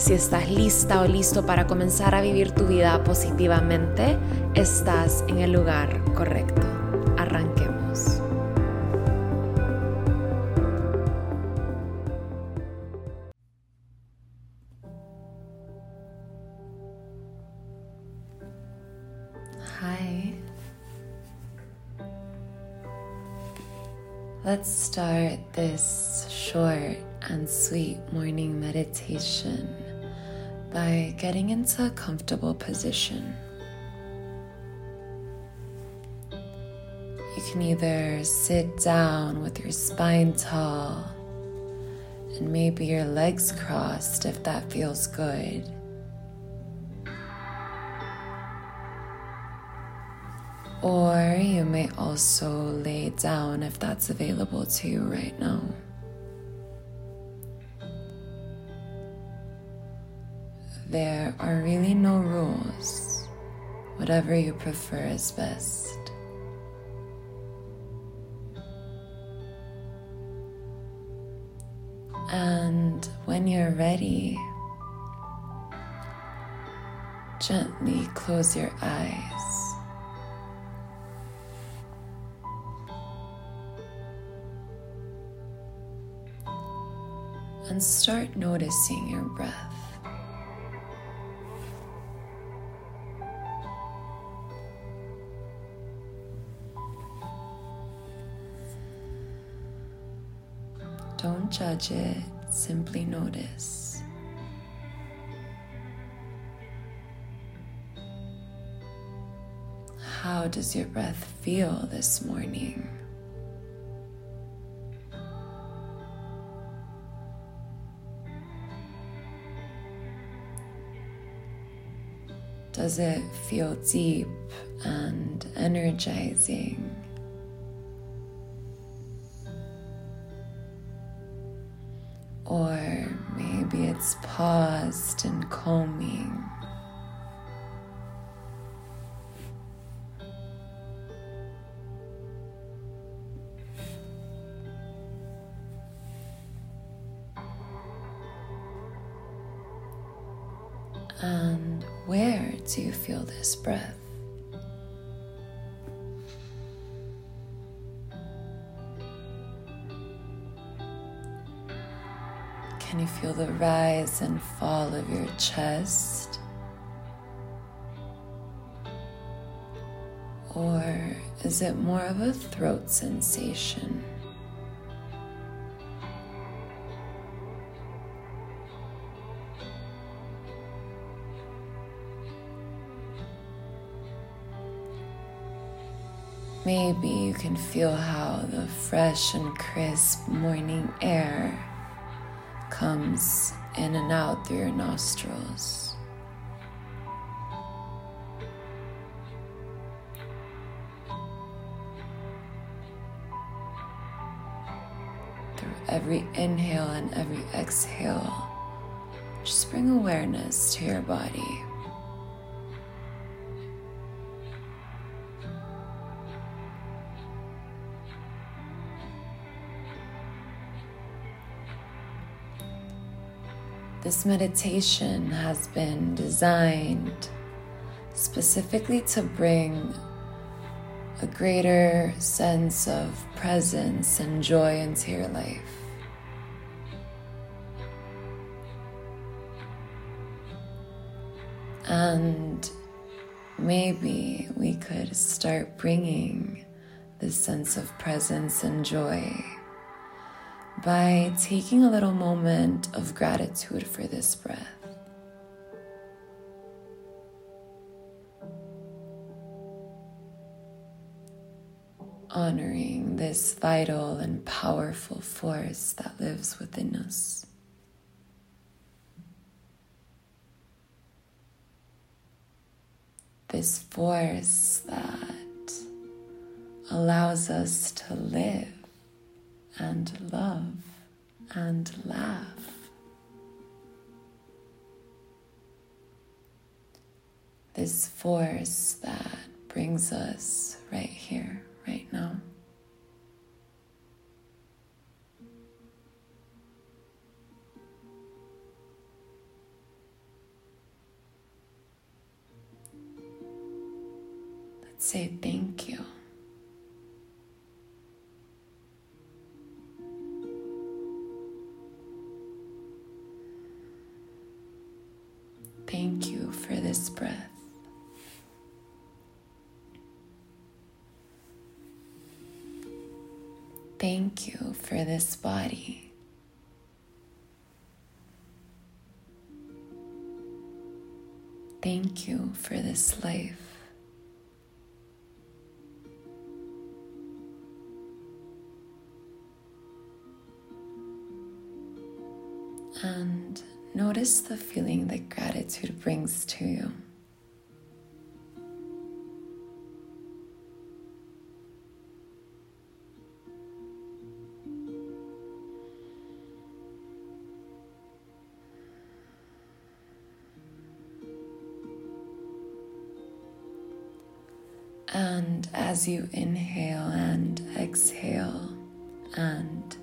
Si estás lista o listo para comenzar a vivir tu vida positivamente, estás en el lugar correcto. Arranquemos. Hi. Let's start this short and sweet morning meditation by getting into a comfortable position. You can either sit down with your spine tall and maybe your legs crossed if that feels good. Or you may also lay down if that's available to you right now. There are really no rules. Whatever you prefer is best. And when you're ready, gently close your eyes. And start noticing your breath. Judge it, simply notice. How does your breath feel this morning? Does it feel deep and energizing? It's paused and calming. And where do you feel this breath? Can you feel the rise and fall of your chest? Or is it more of a throat sensation? Maybe you can feel how the fresh and crisp morning air comes in and out through your nostrils. Through every inhale and every exhale, just bring awareness to your body. This meditation has been designed specifically to bring a greater sense of presence and joy into your life. And maybe we could start bringing this sense of presence and joy by taking a little moment of gratitude for this breath. Honoring this vital and powerful force that lives within us. this force that allows us to live and love and laugh. This force that brings us right here, right now. Let's say thank you. Thank you for this body. Thank you for this life. And notice the feeling that gratitude brings to you. And as you inhale and exhale and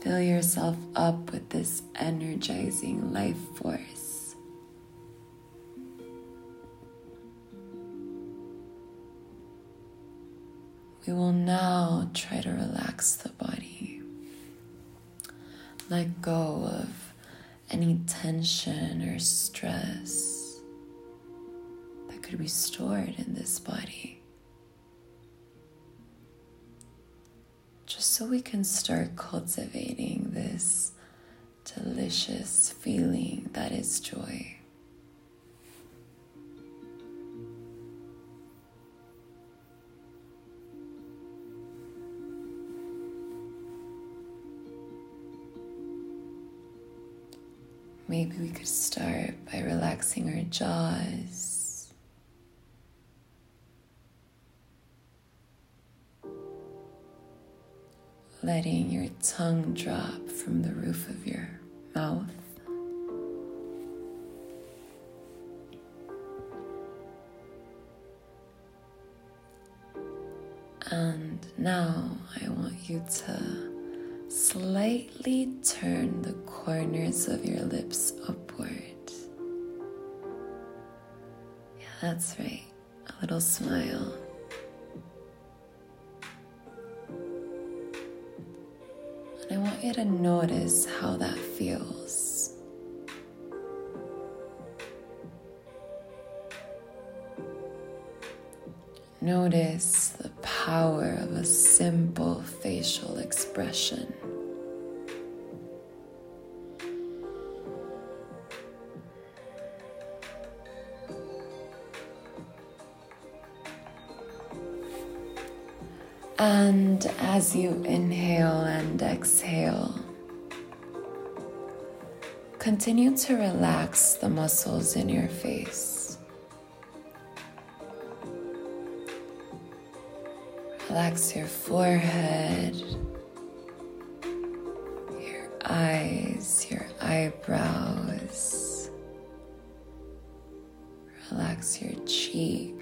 fill yourself up with this energizing life force, we will now try to relax the body. Let go of any tension or stress that could be stored in this body. So we can start cultivating this delicious feeling that is joy. Maybe we could start by relaxing our jaws. Letting your tongue drop from the roof of your mouth. And now I want you to slightly turn the corners of your lips upward. Yeah, that's right. A little smile. To notice how that feels. Notice the power of a simple facial expression. And as you inhale and exhale, continue to relax the muscles in your face. Relax your forehead, your eyes, your eyebrows. Relax your cheeks.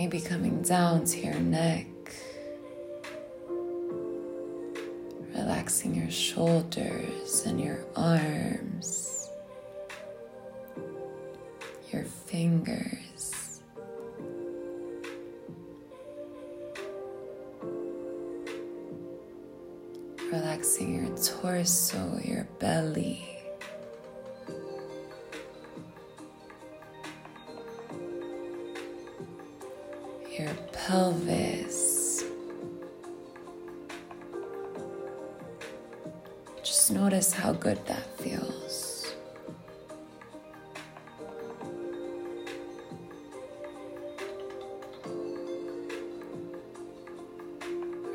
Maybe coming down to your neck, relaxing your shoulders and your arms, your fingers. relaxing your torso, your belly. pelvis. Just notice how good that feels.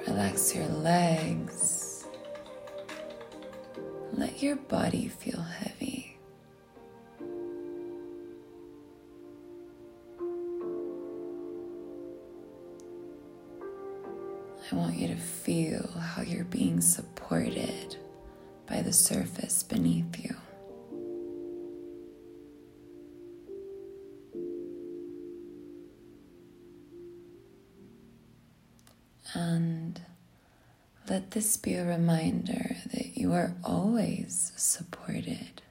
Relax your legs. Let your body feel heavy. How you're being supported by the surface beneath you. And let this be a reminder that you are always supported.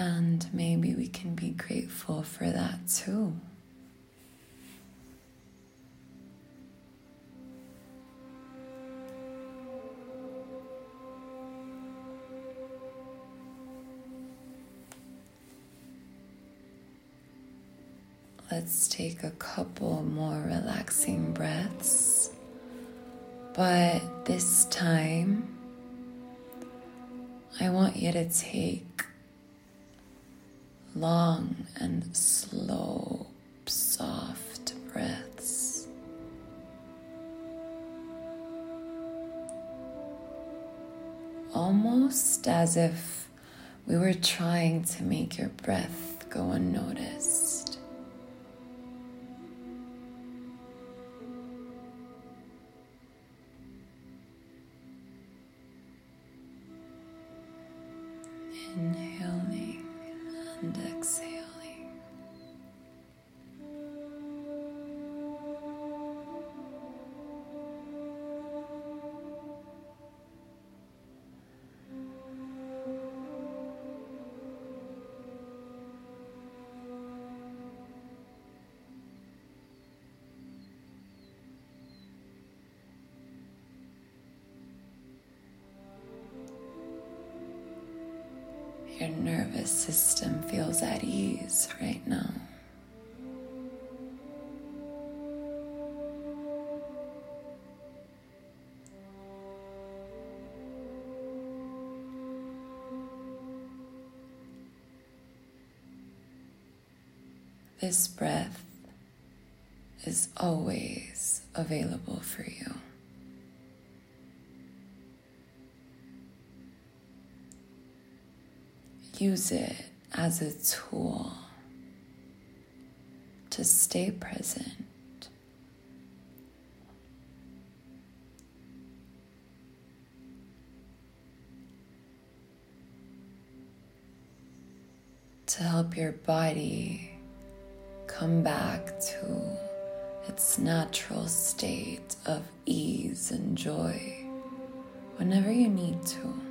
And maybe we can be grateful for that too. Let's take a couple more relaxing breaths. But this time, I want you to take long and slow, soft breaths. Almost as if we were trying to make your breath go unnoticed. Your nervous system feels at ease right now. This breath is always available for you. Use it as a tool to stay present. To help your body come back to its natural state of ease and joy whenever you need to.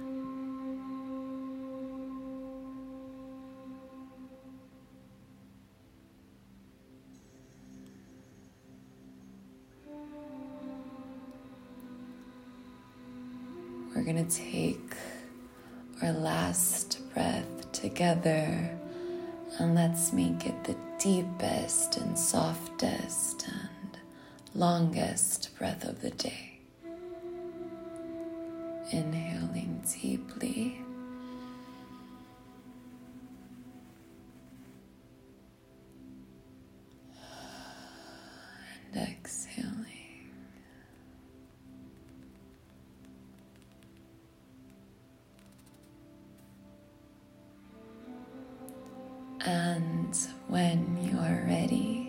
Going to take our last breath together and let's make it the deepest and softest and longest breath of the day. Inhaling deeply. And when you are ready,